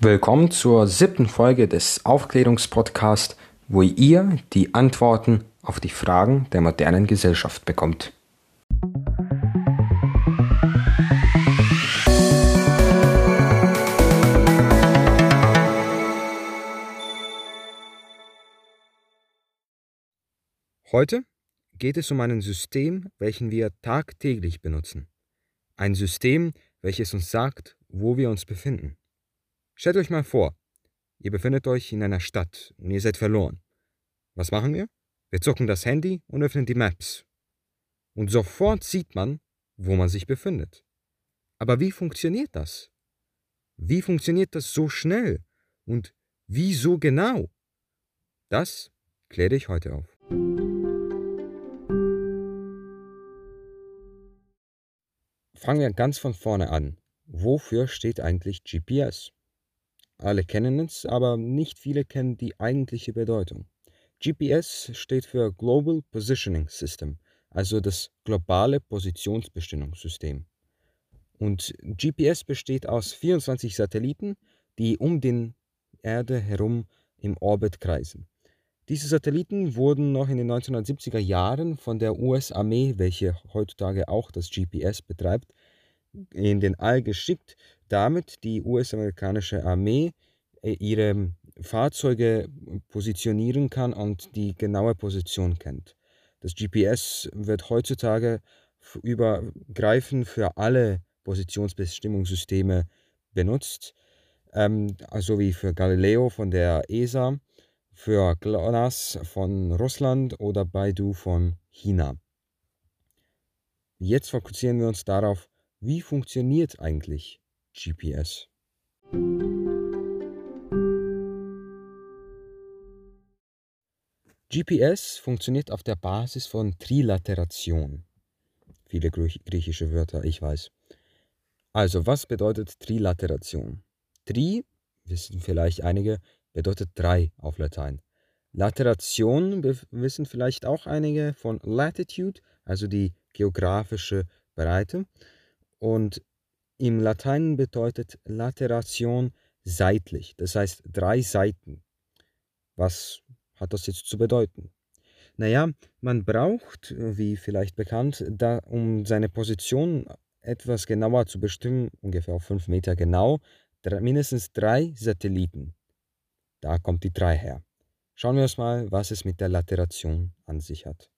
Willkommen zur siebten Folge des Aufklärungspodcasts, wo ihr die Antworten auf die Fragen der modernen Gesellschaft bekommt. Heute geht es um ein System, welchen wir tagtäglich benutzen. Ein System, welches uns sagt, wo wir uns befinden. Stellt euch mal vor, ihr befindet euch in einer Stadt und ihr seid verloren. Was machen wir? Wir zucken das Handy und öffnen die Maps. Und sofort sieht man, wo man sich befindet. Aber wie funktioniert das? Wie funktioniert das so schnell? Und wie so genau? Das kläre ich heute auf. Fangen wir ganz von vorne an. Wofür steht eigentlich GPS? Alle kennen es, aber nicht viele kennen die eigentliche Bedeutung. GPS steht für Global Positioning System, also das globale Positionsbestimmungssystem. Und GPS besteht aus 24 Satelliten, die um den Erde herum im Orbit kreisen. Diese Satelliten wurden noch in den 1970er Jahren von der US-Armee, welche heutzutage auch das GPS betreibt, in den All geschickt, damit die US-amerikanische Armee äh, ihre Fahrzeuge positionieren kann und die genaue Position kennt. Das GPS wird heutzutage übergreifend für alle Positionsbestimmungssysteme benutzt, ähm, also wie für Galileo von der ESA, für GLONASS von Russland oder Baidu von China. Jetzt fokussieren wir uns darauf, wie funktioniert eigentlich GPS? GPS funktioniert auf der Basis von Trilateration. Viele griechische Wörter, ich weiß. Also, was bedeutet Trilateration? Tri, wissen vielleicht einige, bedeutet drei auf Latein. Lateration wissen vielleicht auch einige von Latitude, also die geografische Breite. Und im Latein bedeutet Lateration seitlich, das heißt drei Seiten. Was hat das jetzt zu bedeuten? Naja, man braucht, wie vielleicht bekannt, da, um seine Position etwas genauer zu bestimmen, ungefähr auf 5 Meter genau, mindestens drei Satelliten. Da kommt die 3 her. Schauen wir uns mal, was es mit der Lateration an sich hat.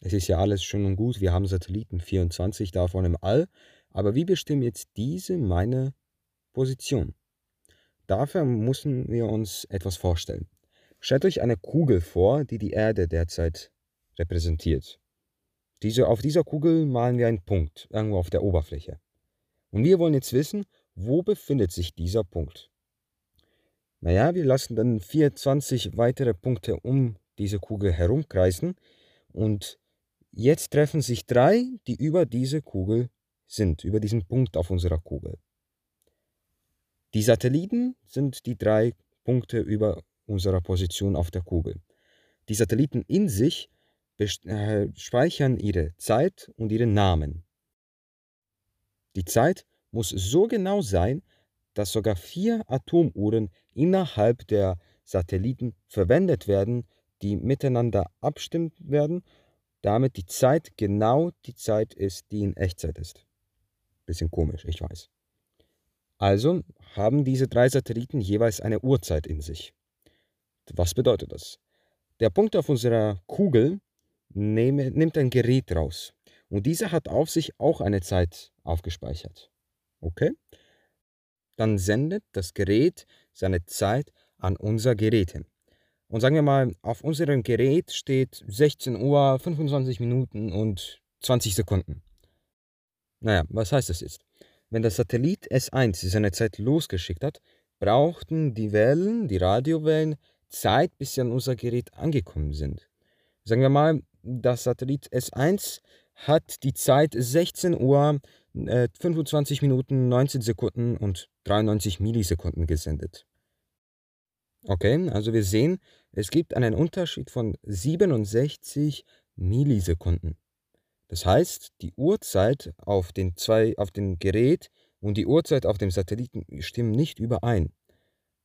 Es ist ja alles schön und gut, wir haben Satelliten, 24 davon im All, aber wie bestimmen jetzt diese meine Position? Dafür müssen wir uns etwas vorstellen. Stellt euch eine Kugel vor, die die Erde derzeit repräsentiert. Diese, auf dieser Kugel malen wir einen Punkt, irgendwo auf der Oberfläche. Und wir wollen jetzt wissen, wo befindet sich dieser Punkt? Naja, wir lassen dann 24 weitere Punkte um diese Kugel herumkreisen und Jetzt treffen sich drei, die über diese Kugel sind, über diesen Punkt auf unserer Kugel. Die Satelliten sind die drei Punkte über unserer Position auf der Kugel. Die Satelliten in sich äh, speichern ihre Zeit und ihren Namen. Die Zeit muss so genau sein, dass sogar vier Atomuhren innerhalb der Satelliten verwendet werden, die miteinander abstimmt werden damit die Zeit genau die Zeit ist, die in Echtzeit ist. Bisschen komisch, ich weiß. Also haben diese drei Satelliten jeweils eine Uhrzeit in sich. Was bedeutet das? Der Punkt auf unserer Kugel nehme, nimmt ein Gerät raus und dieser hat auf sich auch eine Zeit aufgespeichert. Okay? Dann sendet das Gerät seine Zeit an unser Gerät hin. Und sagen wir mal, auf unserem Gerät steht 16 Uhr, 25 Minuten und 20 Sekunden. Naja, was heißt das jetzt? Wenn der Satellit S1 seine Zeit losgeschickt hat, brauchten die Wellen, die Radiowellen, Zeit, bis sie an unser Gerät angekommen sind. Sagen wir mal, das Satellit S1 hat die Zeit 16 Uhr, äh, 25 Minuten, 19 Sekunden und 93 Millisekunden gesendet. Okay, also wir sehen, es gibt einen Unterschied von 67 Millisekunden. Das heißt, die Uhrzeit auf den, zwei, auf dem Gerät und die Uhrzeit auf dem Satelliten stimmen nicht überein.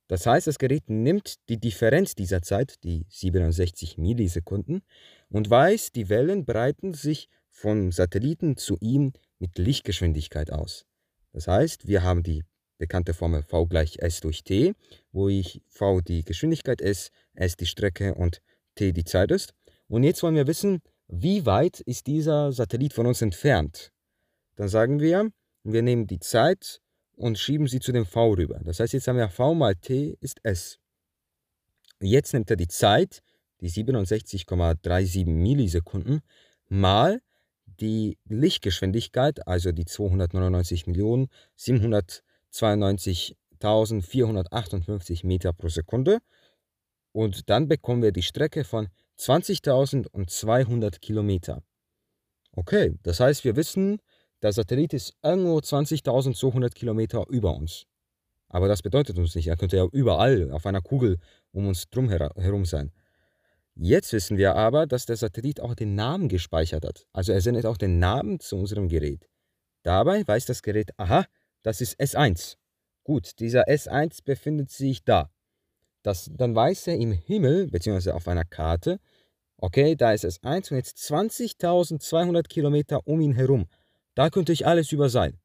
Das heißt, das Gerät nimmt die Differenz dieser Zeit, die 67 Millisekunden, und weiß, die Wellen breiten sich vom Satelliten zu ihm mit Lichtgeschwindigkeit aus. Das heißt, wir haben die bekannte Formel v gleich s durch t, wo ich v die Geschwindigkeit ist, s die Strecke und t die Zeit ist. Und jetzt wollen wir wissen, wie weit ist dieser Satellit von uns entfernt. Dann sagen wir, wir nehmen die Zeit und schieben sie zu dem v rüber. Das heißt, jetzt haben wir v mal t ist s. Jetzt nimmt er die Zeit, die 67,37 Millisekunden, mal die Lichtgeschwindigkeit, also die 299.792.458 Meter pro Sekunde. Und dann bekommen wir die Strecke von 20.200 Kilometer. Okay, das heißt, wir wissen, der Satellit ist irgendwo 20.200 Kilometer über uns. Aber das bedeutet uns nicht, er könnte ja überall auf einer Kugel um uns drum herum sein. Jetzt wissen wir aber, dass der Satellit auch den Namen gespeichert hat. Also er sendet auch den Namen zu unserem Gerät. Dabei weiß das Gerät, aha, das ist S1. Gut, dieser S1 befindet sich da. Das, dann weiß er im Himmel, beziehungsweise auf einer Karte, okay, da ist S1 und jetzt 20.200 Kilometer um ihn herum. Da könnte ich alles über sein.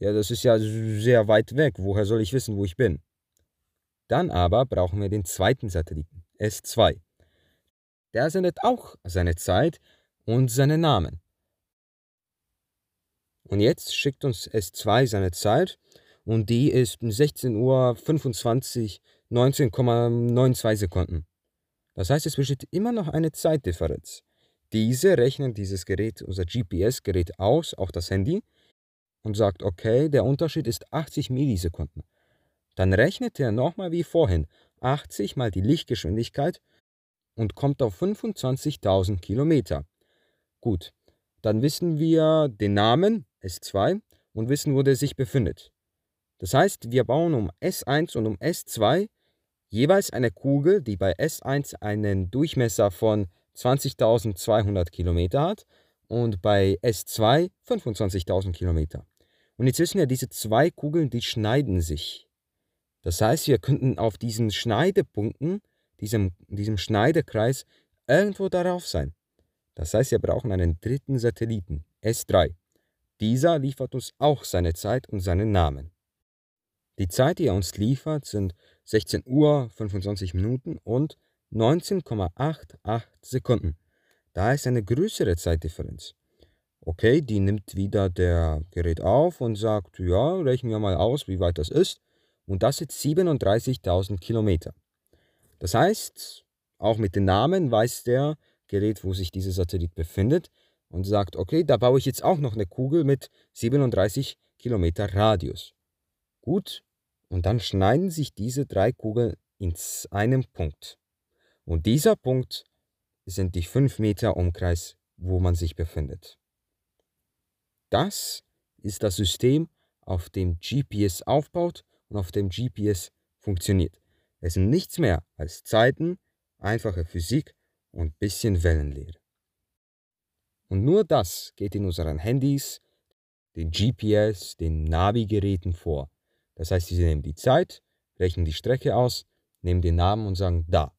Ja, das ist ja sehr weit weg. Woher soll ich wissen, wo ich bin? Dann aber brauchen wir den zweiten Satelliten, S2 der sendet auch seine Zeit und seinen Namen. Und jetzt schickt uns S2 seine Zeit und die ist 16 Uhr 25, 19,92 Sekunden. Das heißt, es besteht immer noch eine Zeitdifferenz. Diese rechnet dieses Gerät, unser GPS-Gerät aus, auch das Handy, und sagt, okay, der Unterschied ist 80 Millisekunden. Dann rechnet er nochmal wie vorhin 80 mal die Lichtgeschwindigkeit und kommt auf 25.000 Kilometer. Gut, dann wissen wir den Namen S2 und wissen, wo der sich befindet. Das heißt, wir bauen um S1 und um S2 jeweils eine Kugel, die bei S1 einen Durchmesser von 20.200 Kilometer hat und bei S2 25.000 Kilometer. Und jetzt wissen wir, diese zwei Kugeln, die schneiden sich. Das heißt, wir könnten auf diesen Schneidepunkten diesem, diesem Schneidekreis irgendwo darauf sein. Das heißt, wir brauchen einen dritten Satelliten, S3. Dieser liefert uns auch seine Zeit und seinen Namen. Die Zeit, die er uns liefert, sind 16 Uhr 25 Minuten und 19,88 Sekunden. Da ist eine größere Zeitdifferenz. Okay, die nimmt wieder der Gerät auf und sagt, ja, rechnen wir mal aus, wie weit das ist. Und das sind 37.000 Kilometer. Das heißt, auch mit den Namen weiß der Gerät, wo sich dieser Satellit befindet und sagt, okay, da baue ich jetzt auch noch eine Kugel mit 37 Kilometer Radius. Gut, und dann schneiden sich diese drei Kugeln in einem Punkt. Und dieser Punkt sind die 5 Meter Umkreis, wo man sich befindet. Das ist das System, auf dem GPS aufbaut und auf dem GPS funktioniert. Es sind nichts mehr als Zeiten, einfache Physik und bisschen Wellenlehre. Und nur das geht in unseren Handys, den GPS, den Navigeräten vor. Das heißt, sie nehmen die Zeit, rechnen die Strecke aus, nehmen den Namen und sagen, da,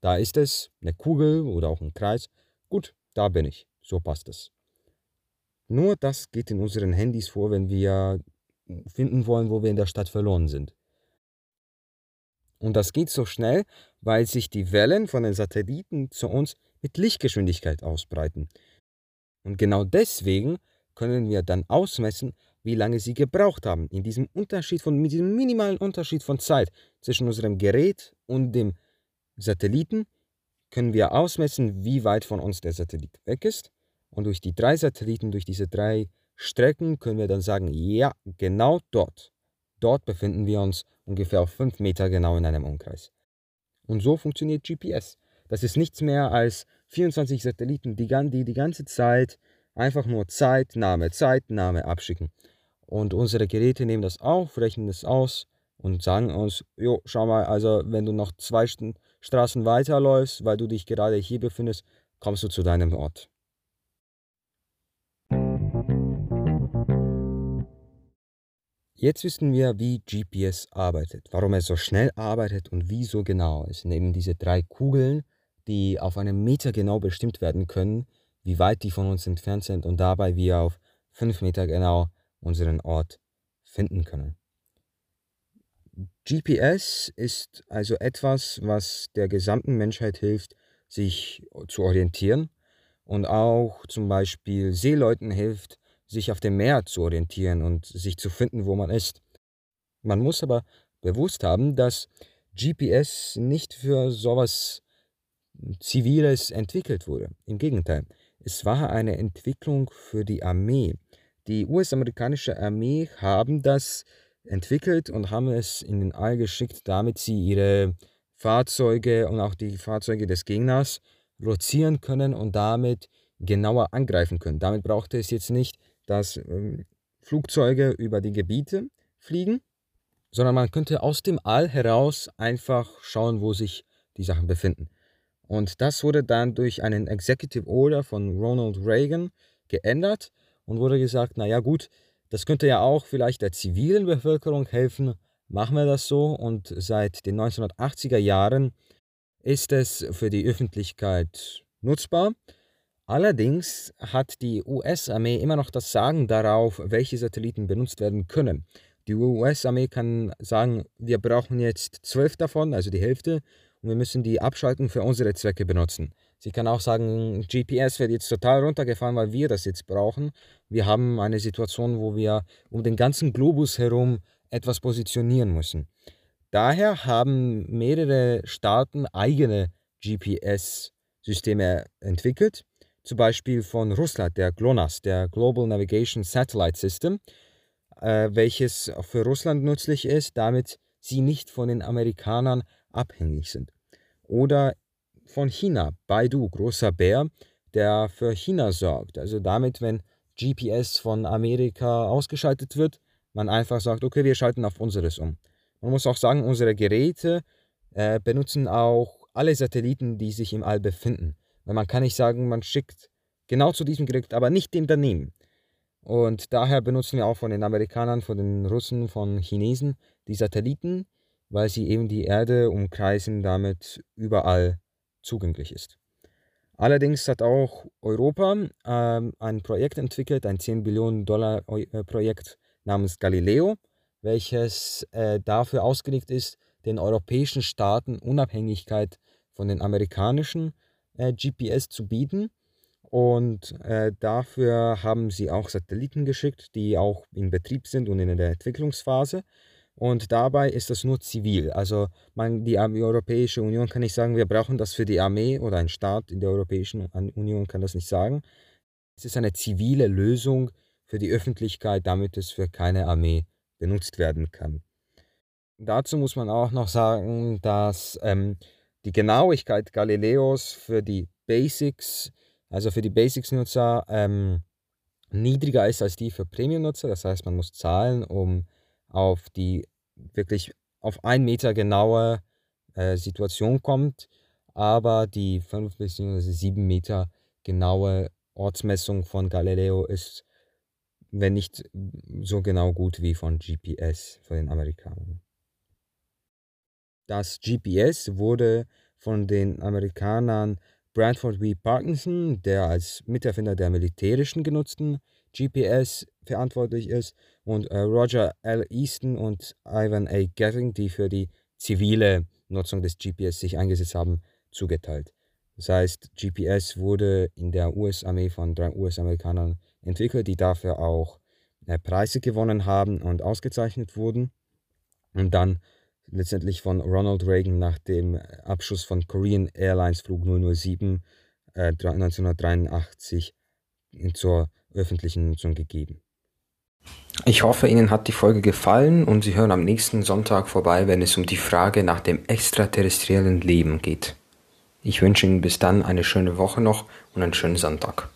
da ist es, eine Kugel oder auch ein Kreis. Gut, da bin ich, so passt es. Nur das geht in unseren Handys vor, wenn wir finden wollen, wo wir in der Stadt verloren sind. Und das geht so schnell, weil sich die Wellen von den Satelliten zu uns mit Lichtgeschwindigkeit ausbreiten. Und genau deswegen können wir dann ausmessen, wie lange sie gebraucht haben. In diesem Unterschied von, diesem minimalen Unterschied von Zeit zwischen unserem Gerät und dem Satelliten können wir ausmessen, wie weit von uns der Satellit weg ist. Und durch die drei Satelliten, durch diese drei Strecken können wir dann sagen, ja, genau dort. Dort befinden wir uns ungefähr auf 5 Meter genau in einem Umkreis. Und so funktioniert GPS. Das ist nichts mehr als 24 Satelliten, die die, die ganze Zeit einfach nur Zeitnahme, Zeitnahme abschicken. Und unsere Geräte nehmen das auf, rechnen es aus und sagen uns, jo, schau mal, also wenn du noch zwei Straßen weiterläufst, weil du dich gerade hier befindest, kommst du zu deinem Ort. Jetzt wissen wir, wie GPS arbeitet, warum es so schnell arbeitet und wie so genau. Es sind eben diese drei Kugeln, die auf einen Meter genau bestimmt werden können, wie weit die von uns entfernt sind und dabei wir auf fünf Meter genau unseren Ort finden können. GPS ist also etwas, was der gesamten Menschheit hilft, sich zu orientieren und auch zum Beispiel Seeleuten hilft, sich auf dem Meer zu orientieren und sich zu finden, wo man ist. Man muss aber bewusst haben, dass GPS nicht für sowas Ziviles entwickelt wurde. Im Gegenteil, es war eine Entwicklung für die Armee. Die US-amerikanische Armee haben das entwickelt und haben es in den All geschickt, damit sie ihre Fahrzeuge und auch die Fahrzeuge des Gegners lozieren können und damit genauer angreifen können. Damit brauchte es jetzt nicht dass ähm, Flugzeuge über die Gebiete fliegen, sondern man könnte aus dem All heraus einfach schauen, wo sich die Sachen befinden. Und das wurde dann durch einen Executive Order von Ronald Reagan geändert und wurde gesagt, naja gut, das könnte ja auch vielleicht der zivilen Bevölkerung helfen, machen wir das so. Und seit den 1980er Jahren ist es für die Öffentlichkeit nutzbar. Allerdings hat die US-Armee immer noch das Sagen darauf, welche Satelliten benutzt werden können. Die US-Armee kann sagen, wir brauchen jetzt zwölf davon, also die Hälfte, und wir müssen die Abschaltung für unsere Zwecke benutzen. Sie kann auch sagen, GPS wird jetzt total runtergefahren, weil wir das jetzt brauchen. Wir haben eine Situation, wo wir um den ganzen Globus herum etwas positionieren müssen. Daher haben mehrere Staaten eigene GPS-Systeme entwickelt zum Beispiel von Russland, der GLONASS, der Global Navigation Satellite System, äh, welches für Russland nützlich ist, damit sie nicht von den Amerikanern abhängig sind. Oder von China, Baidu, großer Bär, der für China sorgt. Also damit, wenn GPS von Amerika ausgeschaltet wird, man einfach sagt, okay, wir schalten auf unseres um. Man muss auch sagen, unsere Geräte äh, benutzen auch alle Satelliten, die sich im All befinden. Weil man kann nicht sagen, man schickt genau zu diesem Gerät, aber nicht dem daneben. Und daher benutzen wir auch von den Amerikanern, von den Russen, von Chinesen die Satelliten, weil sie eben die Erde umkreisen, damit überall zugänglich ist. Allerdings hat auch Europa ähm, ein Projekt entwickelt, ein 10 Billionen Dollar äh, Projekt namens Galileo, welches äh, dafür ausgelegt ist, den europäischen Staaten Unabhängigkeit von den amerikanischen äh, GPS zu bieten. Und äh, dafür haben sie auch Satelliten geschickt, die auch in Betrieb sind und in der Entwicklungsphase. Und dabei ist das nur zivil. Also man, die Europäische Union kann nicht sagen, wir brauchen das für die Armee oder ein Staat in der Europäischen Union kann das nicht sagen. Es ist eine zivile Lösung für die Öffentlichkeit, damit es für keine Armee benutzt werden kann. Dazu muss man auch noch sagen, dass ähm, die Genauigkeit Galileos für die Basics, also für die Basics-Nutzer, ähm, niedriger ist als die für Premium-Nutzer. Das heißt, man muss zahlen, um auf die wirklich auf einen Meter genaue äh, Situation kommt. Aber die 5 bzw. 7 Meter genaue Ortsmessung von Galileo ist, wenn nicht so genau gut wie von GPS von den Amerikanern. Das GPS wurde von den Amerikanern Branford V. Parkinson, der als Miterfinder der militärischen genutzten GPS verantwortlich ist, und äh, Roger L. Easton und Ivan A. Gething, die für die zivile Nutzung des GPS sich eingesetzt haben, zugeteilt. Das heißt, GPS wurde in der US-Armee von drei US-Amerikanern entwickelt, die dafür auch äh, Preise gewonnen haben und ausgezeichnet wurden. Und dann letztendlich von Ronald Reagan nach dem Abschuss von Korean Airlines Flug 007 äh, 1983 zur öffentlichen Nutzung gegeben. Ich hoffe, Ihnen hat die Folge gefallen und Sie hören am nächsten Sonntag vorbei, wenn es um die Frage nach dem extraterrestriellen Leben geht. Ich wünsche Ihnen bis dann eine schöne Woche noch und einen schönen Sonntag.